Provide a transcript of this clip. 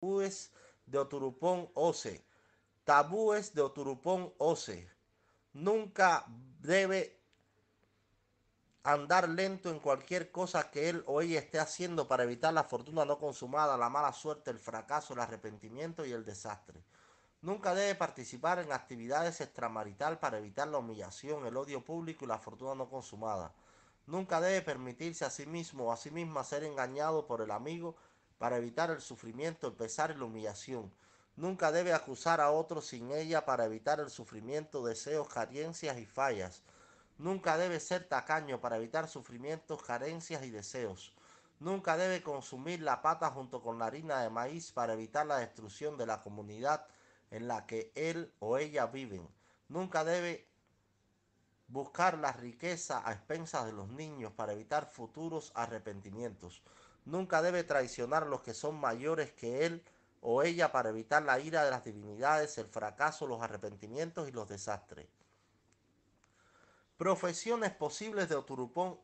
tabúes de Oturupón Ose. Tabúes de Oturupón Ose. Nunca debe andar lento en cualquier cosa que él o ella esté haciendo para evitar la fortuna no consumada, la mala suerte, el fracaso, el arrepentimiento y el desastre. Nunca debe participar en actividades extramarital para evitar la humillación, el odio público y la fortuna no consumada. Nunca debe permitirse a sí mismo o a sí misma ser engañado por el amigo para evitar el sufrimiento, el pesar y la humillación. Nunca debe acusar a otro sin ella para evitar el sufrimiento, deseos, carencias y fallas. Nunca debe ser tacaño para evitar sufrimientos, carencias y deseos. Nunca debe consumir la pata junto con la harina de maíz para evitar la destrucción de la comunidad en la que él o ella viven. Nunca debe buscar la riqueza a expensas de los niños para evitar futuros arrepentimientos. Nunca debe traicionar los que son mayores que él o ella para evitar la ira de las divinidades, el fracaso, los arrepentimientos y los desastres. Profesiones posibles de Oturupón